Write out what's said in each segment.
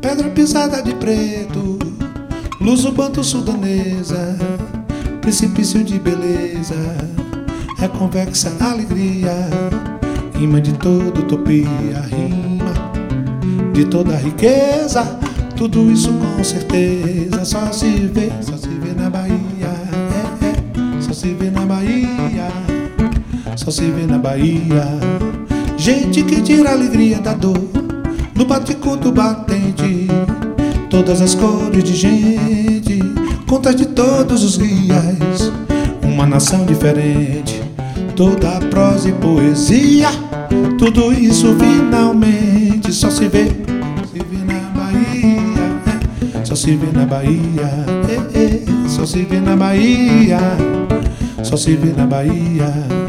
Pedra pisada de preto, luz ubanto sudanesa, precipício de beleza, é convexa alegria, rima de toda utopia, rima de toda riqueza, tudo isso com certeza só se vê, só se vê na Bahia, é, é, só se vê na Bahia, só se vê na Bahia. Gente que tira a alegria da dor no bate-conto batente. Todas as cores de gente, contas de todos os guias. Uma nação diferente, toda prosa e poesia. Tudo isso finalmente só se vê, se vê na Bahia. É, só se vê na Bahia, é, é, só se vê na Bahia, só se vê na Bahia.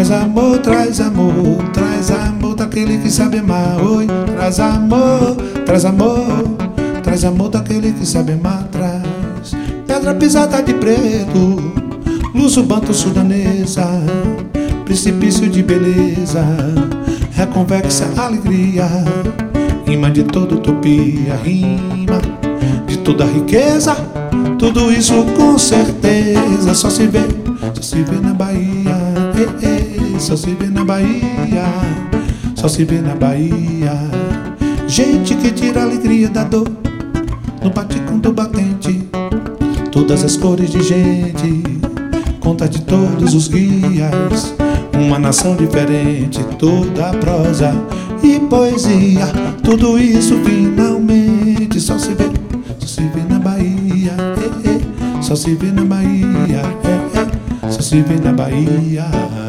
Traz amor, traz amor, traz amor daquele que sabe amar. Oi, traz amor, traz amor, traz amor daquele que sabe amar. Traz pedra pisada de preto, luz banto sudanesa, precipício de beleza, reconvexa alegria, rima de toda utopia, rima de toda riqueza. Tudo isso com certeza só se vê, só se vê na Bahia. Eh, eh, só se vê na Bahia, só se vê na Bahia. Gente que tira a alegria da dor no do batente. Todas as cores de gente, conta de todos os guias. Uma nação diferente, toda prosa e poesia. Tudo isso finalmente só se vê, só se vê na Bahia. Eh, eh, só se vê na Bahia. Eh, só se vê na Bahia.